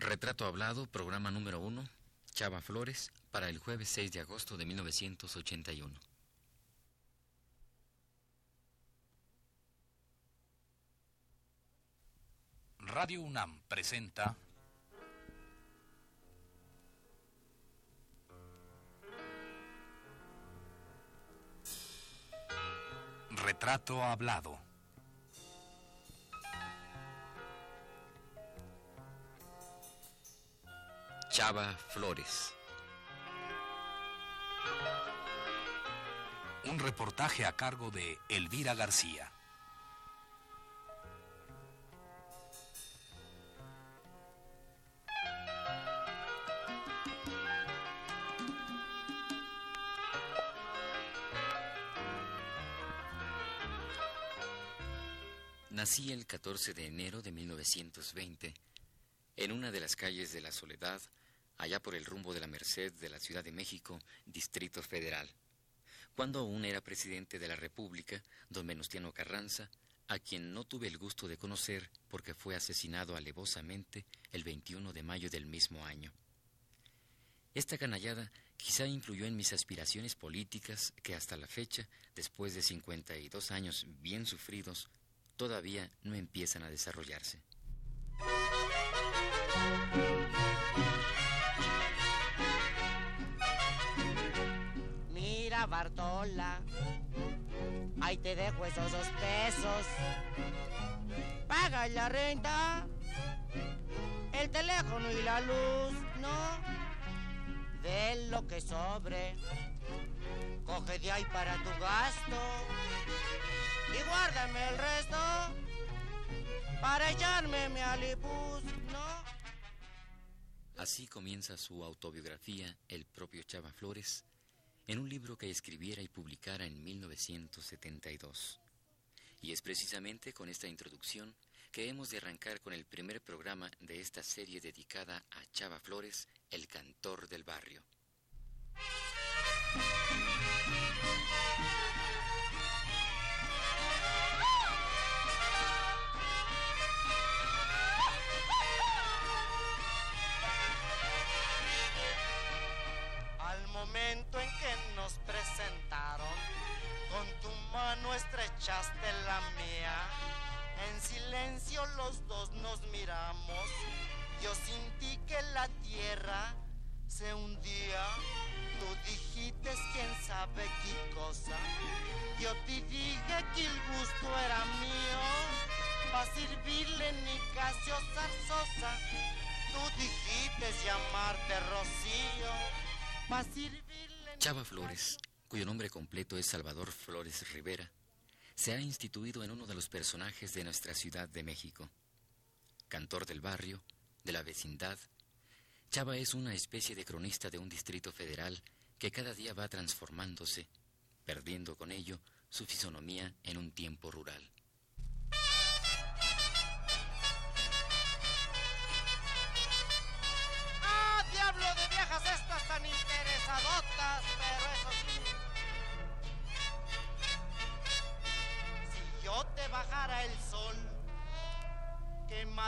Retrato Hablado, programa número uno, Chava Flores, para el jueves 6 de agosto de 1981. Radio UNAM presenta Retrato Hablado. Chava Flores. Un reportaje a cargo de Elvira García. Nací el 14 de enero de 1920 en una de las calles de la Soledad, allá por el rumbo de la Merced de la Ciudad de México, Distrito Federal, cuando aún era presidente de la República, don Venustiano Carranza, a quien no tuve el gusto de conocer porque fue asesinado alevosamente el 21 de mayo del mismo año. Esta canallada quizá influyó en mis aspiraciones políticas que hasta la fecha, después de 52 años bien sufridos, todavía no empiezan a desarrollarse. Bartola, ahí te dejo esos dos pesos. Paga la renta, el teléfono y la luz, ¿no? De lo que sobre, coge de ahí para tu gasto y guárdame el resto para echarme mi alibus, ¿no? Así comienza su autobiografía el propio Chava Flores en un libro que escribiera y publicara en 1972. Y es precisamente con esta introducción que hemos de arrancar con el primer programa de esta serie dedicada a Chava Flores, el cantor del barrio. Estrechaste la mía. En silencio los dos nos miramos. Yo sentí que la tierra se hundía. Tú dijiste quién sabe qué cosa. Yo te dije que el gusto era mío. Pa' servirle Nicasio Zarzosa. Tú dijiste llamarte Rocío. Pa' servirle Chava Flores, cuyo nombre completo es Salvador Flores Rivera, se ha instituido en uno de los personajes de nuestra Ciudad de México. Cantor del barrio, de la vecindad, Chava es una especie de cronista de un distrito federal que cada día va transformándose, perdiendo con ello su fisonomía en un tiempo rural.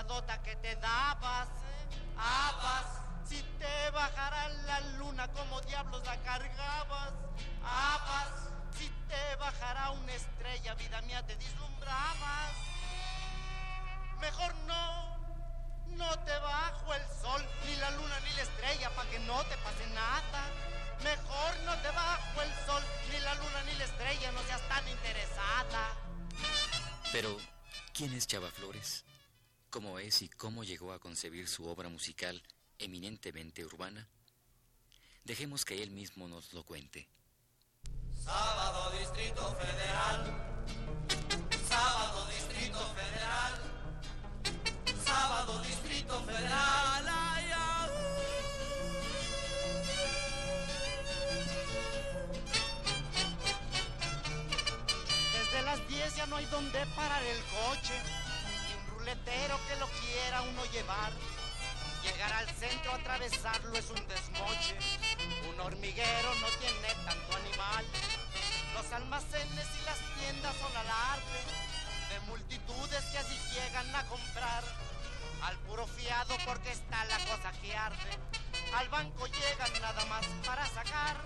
Quemadota que te dabas, ¿eh? habas. Si te bajara la luna, como diablos la cargabas, habas. Si te bajara una estrella, vida mía, te deslumbrabas. Mejor no, no te bajo el sol, ni la luna, ni la estrella, pa' que no te pase nada. Mejor no te bajo el sol, ni la luna, ni la estrella, no seas tan interesada. Pero, ¿quién es Chava Flores? ¿Cómo es y cómo llegó a concebir su obra musical eminentemente urbana? Dejemos que él mismo nos lo cuente. Sábado Distrito Federal. Sábado Distrito Federal. Sábado Distrito Federal. Ay, ay. Desde las 10 ya no hay donde parar el coche. Que lo quiera uno llevar. Llegar al centro, atravesarlo es un desmoche. Un hormiguero no tiene tanto animal. Los almacenes y las tiendas son alarde de multitudes que así llegan a comprar. al puro fiado porque está la cosa que arde. Al banco llegan nada más para sacar.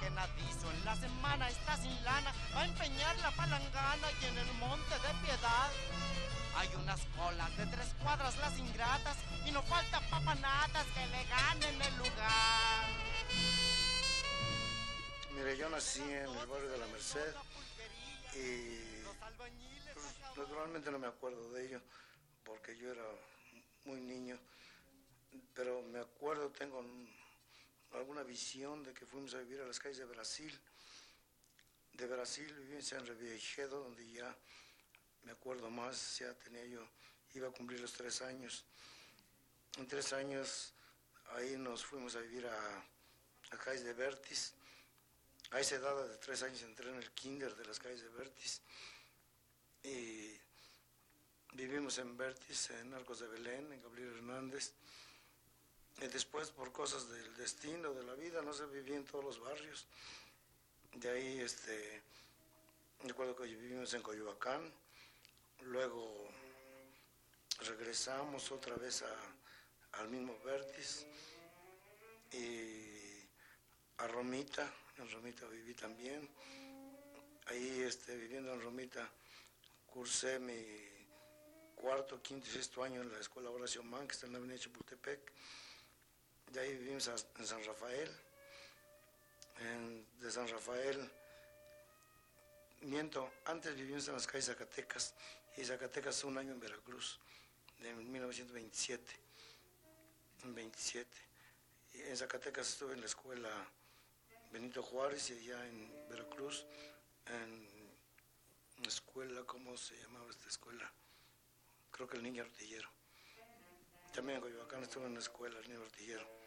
El que nadizo en la semana está sin lana, va a empeñar la palangana y en el monte de piedad. Hay unas colas de tres cuadras las ingratas y no falta papanatas que le ganen el lugar. Mire, yo nací en el barrio de la Merced y pues, naturalmente no me acuerdo de ello porque yo era muy niño, pero me acuerdo, tengo alguna visión de que fuimos a vivir a las calles de Brasil. De Brasil viví en San Reviejedo, donde ya me acuerdo más, ya tenía yo, iba a cumplir los tres años. En tres años ahí nos fuimos a vivir a, a calles de Vertis. A esa edad de tres años entré en el kinder de las calles de Vertis. Y vivimos en Vertis, en Arcos de Belén, en Gabriel Hernández. Y después, por cosas del destino, de la vida, no se vivía en todos los barrios. De ahí, este, recuerdo que vivimos en Coyoacán, luego regresamos otra vez al mismo Vertis y a Romita, en Romita viví también. Ahí, este, viviendo en Romita, cursé mi cuarto, quinto y sexto año en la Escuela Horacio Man, que está en la Avenida Chapultepec. De ahí vivimos en San Rafael. de San Rafael, miento, antes vivimos en las calles Zacatecas y Zacatecas un año en Veracruz, en 1927. En 27. Y en Zacatecas estuve en la escuela Benito Juárez y allá en Veracruz, en la escuela, ¿cómo se llamaba esta escuela? Creo que el niño artillero. También en Coyoacán estuve en la escuela, el niño artillero.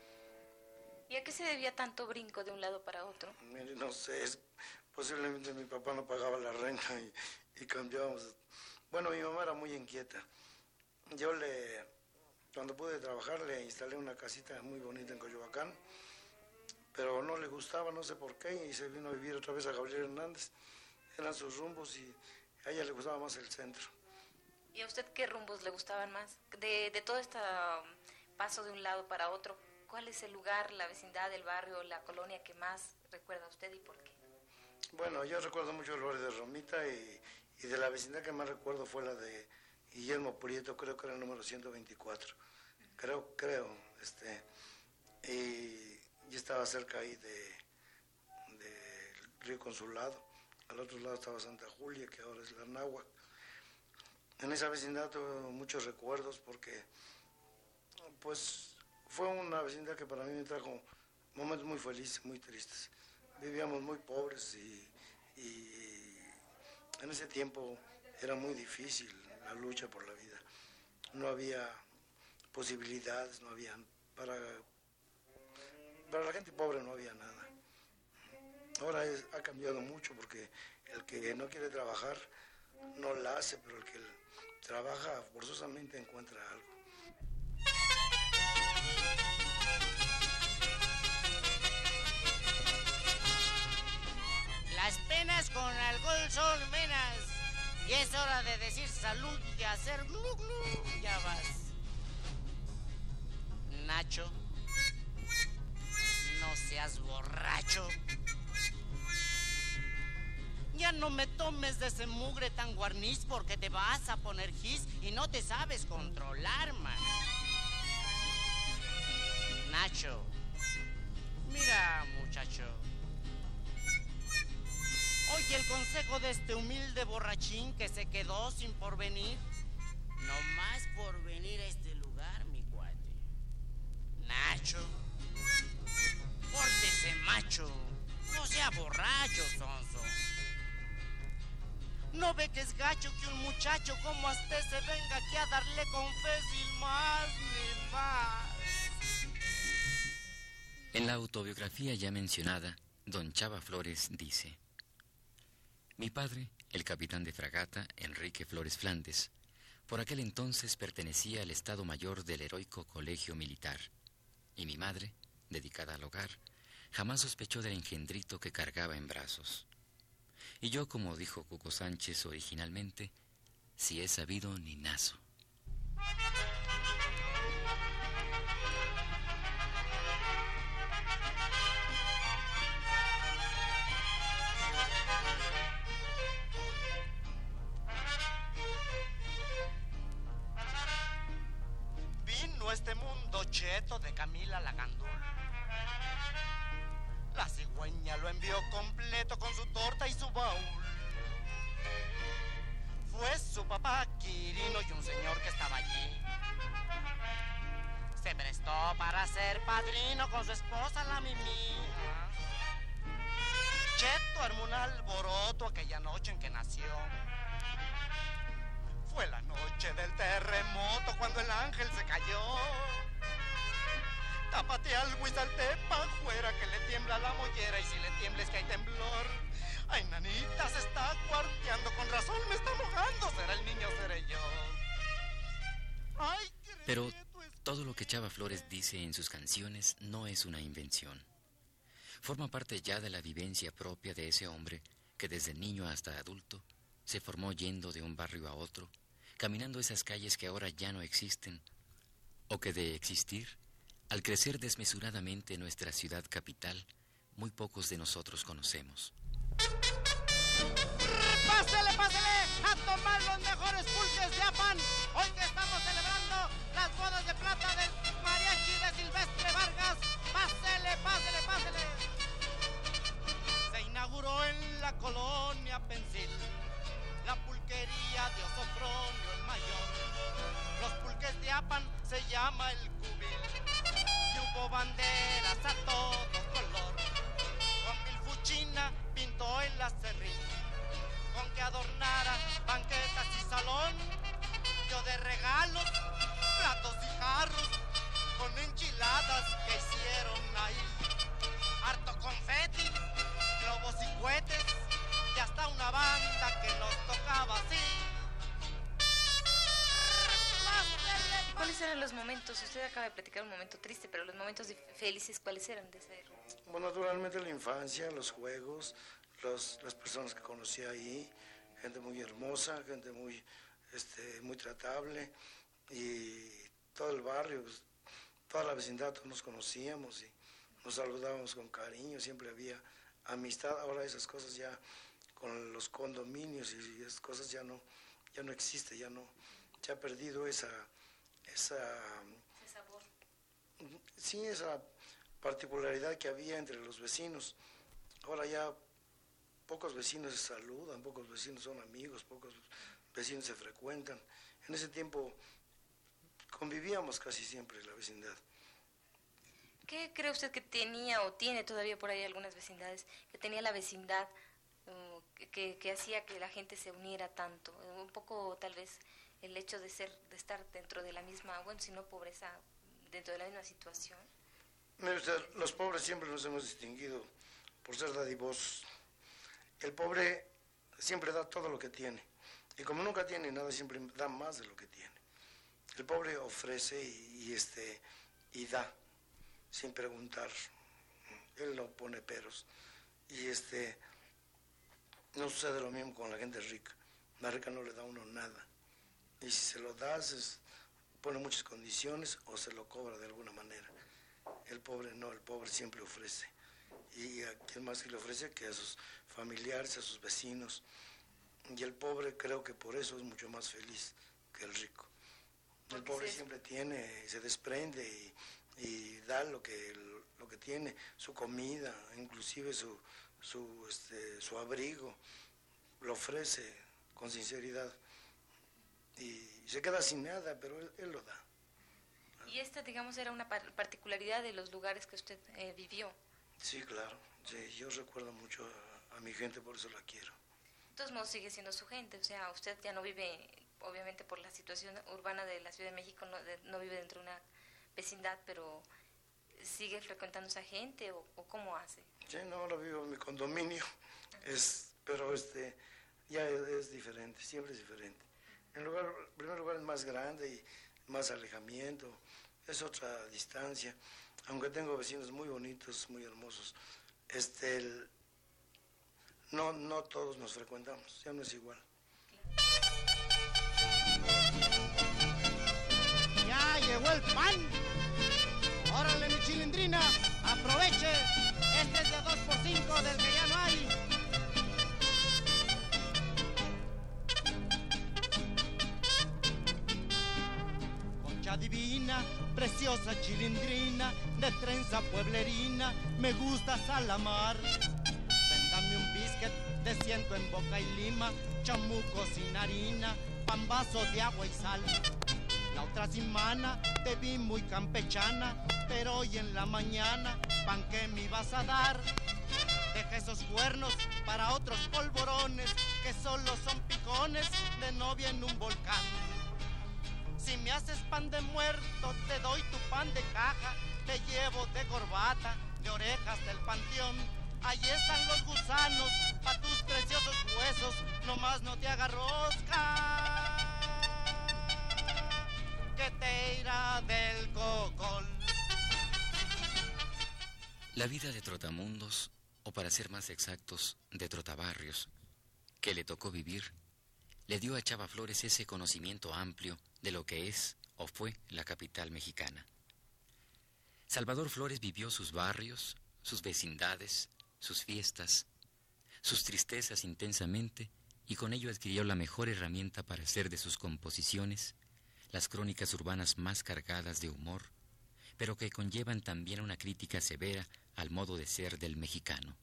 ¿Y a qué se debía tanto brinco de un lado para otro? no sé, posiblemente mi papá no pagaba la renta y, y cambiábamos. Bueno, mi mamá era muy inquieta. Yo le, cuando pude trabajar, le instalé una casita muy bonita en Coyoacán, pero no le gustaba, no sé por qué, y se vino a vivir otra vez a Gabriel Hernández. Eran sus rumbos y a ella le gustaba más el centro. ¿Y a usted qué rumbos le gustaban más? De, de todo este um, paso de un lado para otro, ¿cuál es el lugar, la vecindad, el barrio, la colonia que más recuerda usted y por qué? Bueno, yo recuerdo mucho el barrio de Romita y, y, de la vecindad que más recuerdo fue la de Guillermo Prieto, creo que era el número 124. Creo, creo, este, y yo estaba cerca ahí de, de Río Consulado. Al otro lado estaba Santa Julia, que ahora es la Náhuac. En esa vecindad tuve muchos recuerdos porque, pues, fue una vecindad que para mí me trajo momentos muy felices, muy tristes. Vivíamos muy pobres y, en ese tiempo era muy difícil la lucha por la vida. No había posibilidades, no había para para la gente pobre no había nada. Ahora ha cambiado mucho porque el que no quiere trabajar no la hace, pero el que trabaja forzosamente encuentra algo. Y es hora de decir salud y hacer glu glu. Ya vas. Nacho, no seas borracho. Ya no me tomes de ese mugre tan guarniz porque te vas a poner gis y no te sabes controlar, man. Nacho, mira, muchacho. Oye el consejo de este humilde borrachín que se quedó sin porvenir. No más por venir a este lugar, mi cuate. Nacho, pórtese macho. No sea borracho, sonso. ¿No ve que es gacho que un muchacho como usted se venga aquí a darle confes y más ni más? En la autobiografía ya mencionada, don Chava Flores dice, Mi padre, el capitán de fragata Enrique Flores Flandes, por aquel entonces pertenecía al Estado Mayor del heroico Colegio Militar, y mi madre, dedicada al hogar, jamás sospechó del engendrito que cargaba en brazos. Y yo, como dijo Cuco Sánchez originalmente, si he sabido ni nazo. Cheto de Camila Lagandul. La cigüeña lo envió completo con su torta y su baúl. Fue su papá Quirino y un señor que estaba allí. Se prestó para ser padrino con su esposa la Mimi. Cheto armó un alboroto aquella noche en que nació. Fue la noche del terremoto cuando el ángel se cayó. Tápate salte pa' afuera que le tiembla la mollera y si le tiembla es que hay temblor. Ay, nanita, se está cuarteando con razón, me está mojando. ¿Será el niño seré yo? Ay, Pero todo lo que Chava Flores dice en sus canciones no es una invención. Forma parte ya de la vivencia propia de ese hombre que desde niño hasta adulto se formó yendo de un barrio a otro, caminando esas calles que ahora ya no existen, o que de existir, al crecer desmesuradamente nuestra ciudad capital, muy pocos de nosotros conocemos. Pásele, pásele a tomar los mejores pulques de Apan. Hoy que estamos celebrando las bodas de plata del mariachi de Silvestre Vargas. Pásele, pásele, pásele. Se inauguró en la colonia Pensil la de Osofronio el mayor. Los pulques de Apan se llama el cubil. Y hubo banderas a todo color. Con mil fuchina pintó el acerrín. Con que adornara banquetas y salón. Yo de regalos, platos y jarros. Con enchiladas que hicieron ahí. Harto confeti, globos y cohetes y hasta una banda que nos tocaba así. ¿Cuáles eran los momentos? Usted acaba de platicar un momento triste, pero los momentos felices, ¿cuáles eran de Bueno, naturalmente la infancia, los juegos, los, las personas que conocí ahí, gente muy hermosa, gente muy, este, muy tratable y todo el barrio, toda la vecindad, todos nos conocíamos y nos saludábamos con cariño, siempre había amistad. Ahora esas cosas ya con los condominios y esas cosas ya no, ya no existe, ya no, se ha perdido esa, esa, Ese sabor. sí, esa particularidad que había entre los vecinos. Ahora ya pocos vecinos se saludan, pocos vecinos son amigos, pocos vecinos se frecuentan. En ese tiempo convivíamos casi siempre en la vecindad. ¿Qué cree usted que tenía o tiene todavía por ahí algunas vecindades, que tenía la vecindad que, que, hacía que la gente se uniera tanto. Un poco tal vez el hecho de ser, de estar dentro de la misma, bueno, si no pobreza, dentro de la misma situación. los pobres siempre nos hemos distinguido por ser dadivosos. El pobre siempre da todo lo que tiene. Y como nunca tiene nada, siempre da más de lo que tiene. El pobre ofrece y, y este, y da, sin preguntar. Él no pone peros. Y este, no sucede lo mismo con la gente rica. La rica no le da a uno nada. Y si se lo das, pone muchas condiciones o se lo cobra de alguna manera. El pobre no, el pobre siempre ofrece. Y a quién más que le ofrece que a sus familiares, a sus vecinos. Y el pobre creo que por eso es mucho más feliz que el rico. El pobre siempre tiene, se desprende y, da lo que, lo que tiene, su comida, inclusive su, su, este, su abrigo, lo ofrece con sinceridad y se queda sin nada, pero él, lo da. ¿Y esta, digamos, era una particularidad de los lugares que usted eh, vivió? Sí, claro. Sí, yo recuerdo mucho a, mi gente, por eso la quiero. De todos modos, sigue siendo su gente. O sea, usted ya no vive, obviamente por la situación urbana de la Ciudad de México, no, no vive dentro de una vecindad, pero sigue frecuentando esa gente o, cómo hace? Sí, no, ahora vivo en mi condominio, es, pero este, ya es, diferente, siempre es diferente. En lugar, primer lugar es más grande y más alejamiento, es otra distancia, aunque tengo vecinos muy bonitos, muy hermosos, este, no, no todos nos frecuentamos, ya no es igual. Ya llegó el pan. Órale, mi chilindrina, aproveche. Este es de 2 por 5 del que ya no hay. Con chica divina, preciosa chilindrina, de trenza pueblerina, me gusta salamar. Véndame un biscuit de ciento en boca y lima, chamuco sin harina, pambazo de agua y sal. Otra semana te vi muy campechana, pero hoy en la mañana, pan que me vas a dar. Deja esos cuernos para otros polvorones que solo son picones de novia en un volcán. Si me haces pan de muerto, te doy tu pan de caja, te llevo de corbata, de orejas del panteón. Ahí están los gusanos, pa' tus preciosos huesos, nomás no te haga rosca, La vida de Trotamundos, o para ser más exactos, de Trotabarrios, que le tocó vivir, le dio a Chava Flores ese conocimiento amplio de lo que es o fue la capital mexicana. Salvador Flores vivió sus barrios, sus vecindades, sus fiestas, sus tristezas intensamente y con ello adquirió la mejor herramienta para hacer de sus composiciones las crónicas urbanas más cargadas de humor, pero que conllevan también una crítica severa al modo de ser del mexicano.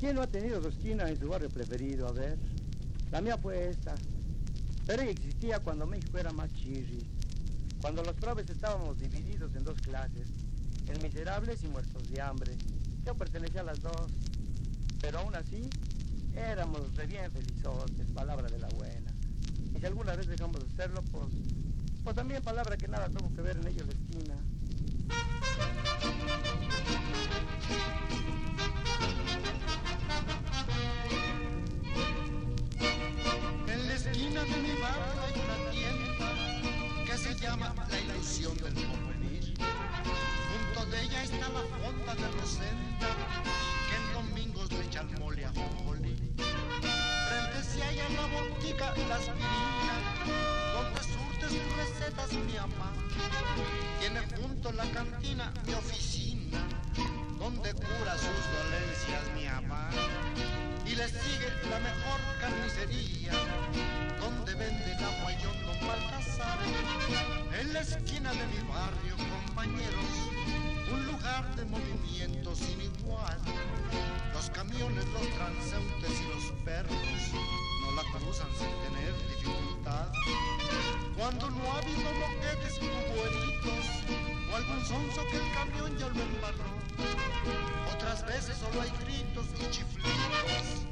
¿Quién no ha tenido su esquina en su barrio preferido? A ver, la mía fue esta. Pero existía cuando México era más chirri. Cuando los probes estábamos divididos en dos clases, en miserables y muertos de hambre. Yo pertenecía a las dos, pero aún así éramos re bien felizotes, palabra de la buena. Y si alguna vez dejamos de serlo, pues, pues también palabra que nada tuvo que ver en ello la esquina. En la esquina de mi barrio hay una tienda que se llama La Ilusión del Porvenir. Junto de ella está la fonda de Rosenda, que en domingos le echa el mole a Jojoli. Frente hay en la botica La Aspirina, donde surte sus mi mamá. Tiene junto la cantina mi oficina, donde cura sus dolencias mi mamá. Y le sigue la mejor carnicería, donde vende el agua y hondo Baltasar. En la esquina de mi barrio, compañeros, un lugar de movimiento sin igual. Los camiones, los transeúntes y los perros no la cruzan sin tener dificultad. Cuando no ha habido moquetes buenitos o algún sonso que el camión ya lo embarró. Otras veces solo hay gritos y chiflidos.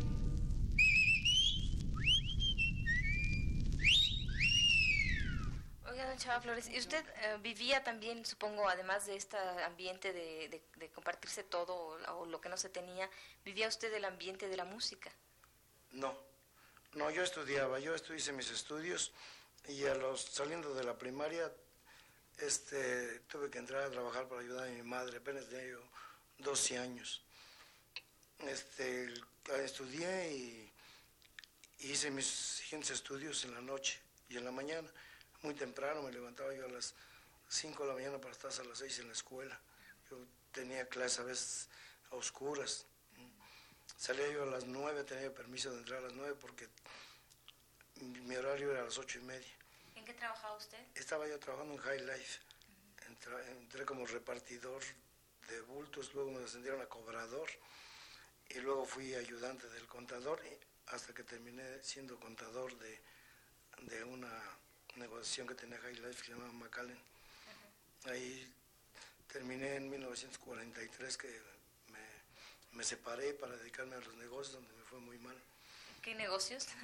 Oiga, don Chava Flores, ¿y usted eh, vivía también, supongo, además de este ambiente de, de- de compartirse todo o, o lo que no se tenía, vivía usted el ambiente de la música? No, no, yo estudiaba, yo hice mis estudios y a los saliendo de la primaria este, tuve que entrar a trabajar para ayudar a mi madre, apenas tenía yo 12 años. Este, estudié y hice mis siguientes estudios en la noche y en la mañana. Muy temprano me levantaba yo a las 5 de la mañana para estar hasta las 6 en la escuela. Yo tenía clases a veces a oscuras. Salía yo a las 9, tenía permiso de entrar a las 9 porque mi horario era a las ocho y media. ¿En qué trabajaba usted? Estaba yo trabajando en High Life. Entra- entré como repartidor de bultos, luego me ascendieron a cobrador y luego fui ayudante del contador y hasta que terminé siendo contador de, de una negociación que tenía High Life que se llamaba McAllen. Ahí terminé en 1943 que me, me separé para dedicarme a los negocios donde me fue muy mal. ¿Qué negocios?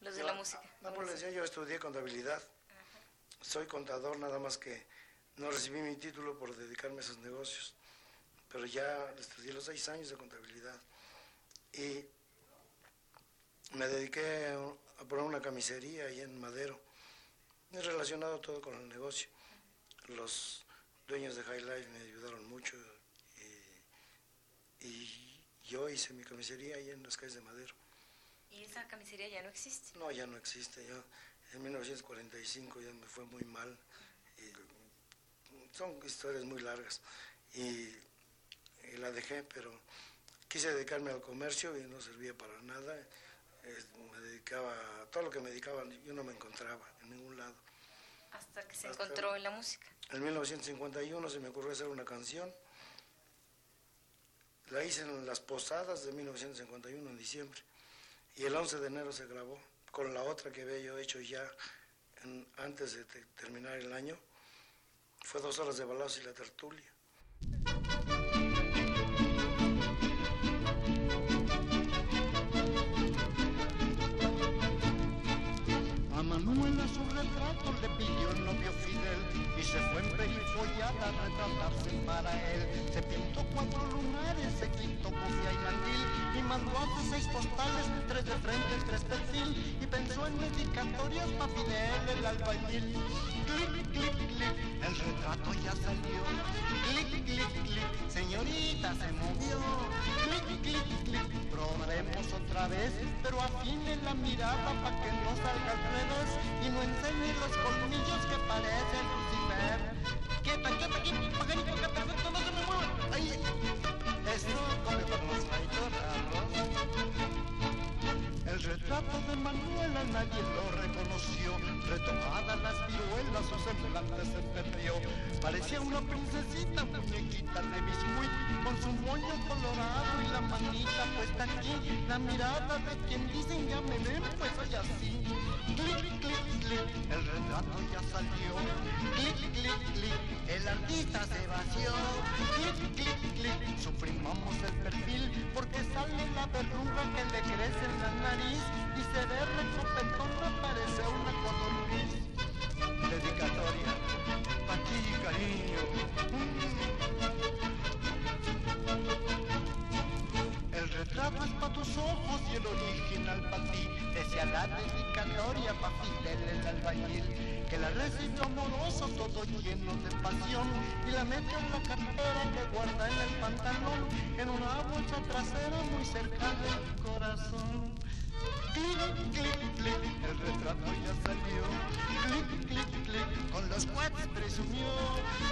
Los de la música. No, pues decía, yo estudié contabilidad. Soy contador, nada más que no recibí mi título por dedicarme a esos negocios. Pero ya estudié los seis años de contabilidad. Y me dediqué a, a poner una camisería ahí en Madero. Es relacionado todo con el negocio. Los dueños de High Life me ayudaron mucho y, y yo hice mi camisería ahí en las calles de Madero. ¿Y esa camisería ya no existe? No, ya no existe. Ya en 1945 ya me fue muy mal. Y son historias muy largas. Y, y la dejé, pero quise dedicarme al comercio y no servía para nada. Eh, me dedicaba, todo lo que me dedicaba, yo no me encontraba en ningún lado. Hasta que se encontró en la música. En 1951 se me ocurrió hacer una canción. La hice en las posadas de 1951, en diciembre. Y el 11 de enero se grabó con la otra que había yo hecho ya antes de terminar el año. Fue dos horas de balazos y la tertulia. A Manuela su retrato le pidió el novio Fidel y se fue en perifollada a retratarse para él. Se pintó cuatro lunares, se quitó cofia y mandil y mandó hacer seis postales, tres de frente, tres perfil y pensó en dedicatorias para Fidel el albañil. Clic, clic, clic, el retrato ya salió. Clic, clic, clic, señorita se movió. Clic, clic, clic, probaremos otra vez, pero afine la mirada para que no salga al revés y no enseñe los colmillos que parece Manuela nadie lo reconoció. Retomadas las viruelas, su semblante se perdió. Parecía una princesita, muñequita de biscuit, con su moño colorado y la manita puesta aquí. La mirada de quien dicen ya me ven, pues soy así. Clic, clic, el retrato ya salió. Clic, clic, clic, el artista se vació. Clic, clic, clic, suprimamos el perfil porque sale la verruga que le crece en la nariz y se ve recopetón parece una codorniz. Dedicatoria, pa' ti cariño. El es pa' tus ojos y el original pa' ti. Decía la dedicatoria pa' Fidel el albañil, que la recibió amoroso, todo lleno de pasión, y la metió en la cartera que guarda en el pantalón, en una bolsa trasera muy cerca del corazón. Clic, clic, clic, el retrato ya salió. Clic, clic, clic, con los cuates presumió.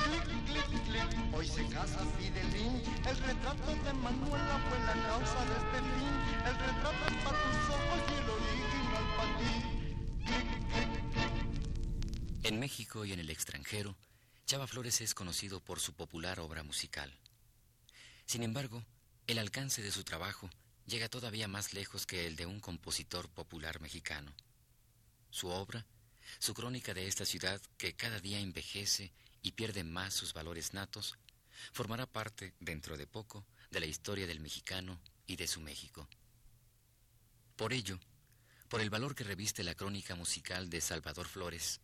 Clic, clic, clic, hoy se casa Fidelín. El retrato de Manuela fue la causa de este fin. El retrato es para tus ojos y el original para ti. En México y en el extranjero, Chava Flores es conocido por su popular obra musical. Sin embargo, el alcance de su trabajo llega todavía más lejos que el de un compositor popular mexicano. Su obra, su crónica de esta ciudad que cada día envejece y pierde más sus valores natos, formará parte, dentro de poco, de la historia del mexicano y de su México. Por ello, por el valor que reviste la crónica musical de Salvador Flores,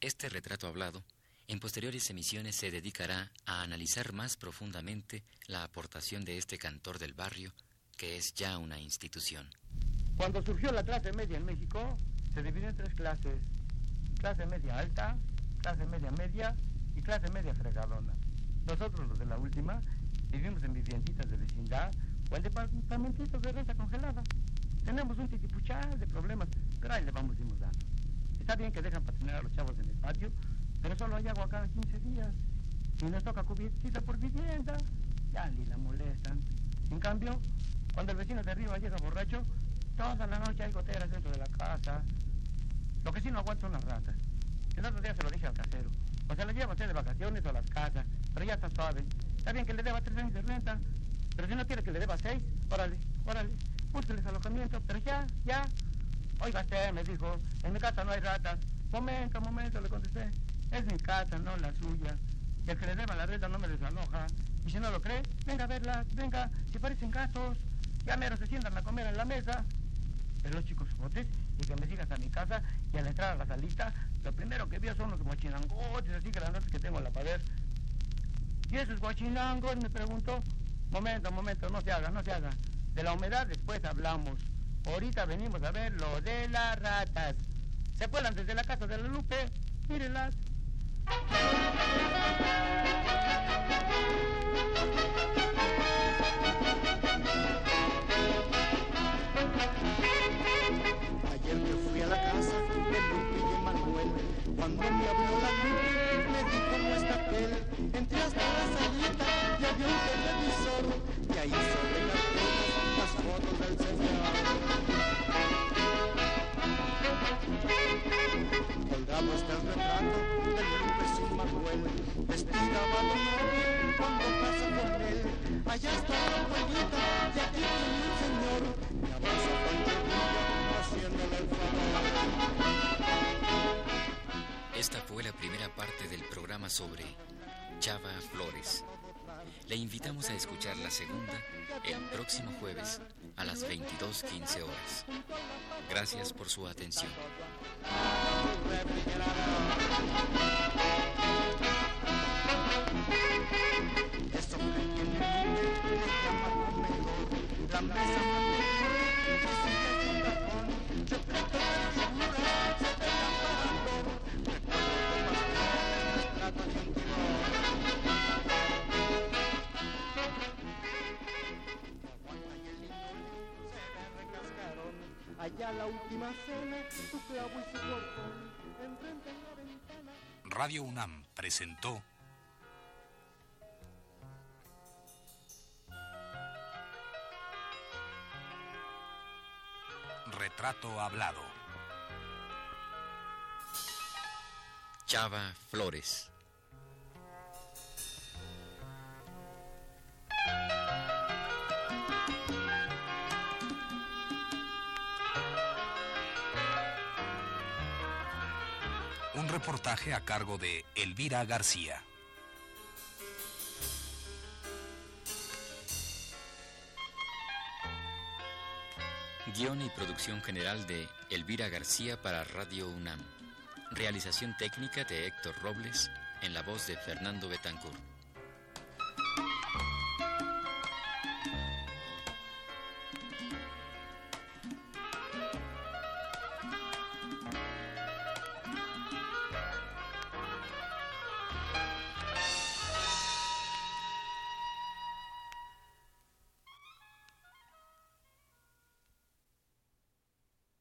este retrato hablado, en posteriores emisiones se dedicará a analizar más profundamente la aportación de este cantor del barrio que es ya una institución. Cuando surgió la clase media en México, se dividió en tres clases. Clase media alta, clase media media y clase media fregadona. Nosotros, los de la última, vivimos en vivienditas de vecindad o en departamentitos de renta congelada. Tenemos un titipuchal de problemas, pero ahí le vamos dando. Está bien que dejan patinar a los chavos en el patio, pero solo hay agua cada 15 días. Y nos toca cubiertita por vivienda, ya ni la molestan. En cambio, cuando el vecino de arriba llega borracho, toda la noche hay goteras dentro de la casa. Lo que sí no aguanta son las ratas. El otro día se lo dije al casero. O sea, le lleva usted de vacaciones o a las casas, pero ya está suave. Está bien que le deba tres años de renta, pero si no quiere que le deba seis, órale, órale, búsqueles alojamiento, pero ya, ya. Oiga usted, me dijo, en mi casa no hay ratas. Momento, momento, le contesté. Es mi casa, no la suya. Y el que le deba la renta no me desaloja. Y si no lo cree, venga a verlas, venga, si parecen gatos. Ya mero se sientan a comer en la mesa. Pero los chicos jotes y que me sigas a mi casa y al entrar a la salita, lo primero que veo son los guachinangotes así grandes que tengo en la pared. ¿Y esos guachinangos? Me preguntó. Momento, momento, no se haga, no se haga. De la humedad después hablamos. Ahorita venimos a ver lo de las ratas. Se cuelan desde la casa de la Lupe. Mírenlas. Sobre Chava Flores. Le invitamos a escuchar la segunda el próximo jueves a las 22.15 horas. Gracias por su atención. Allá la última cena, su clavo y su cortón, enfrente en la ventana. Radio UNAM presentó Retrato Hablado. Chava Flores. Un reportaje a cargo de Elvira García. Guión y producción general de Elvira García para Radio UNAM. Realización técnica de Héctor Robles en la voz de Fernando Betancourt.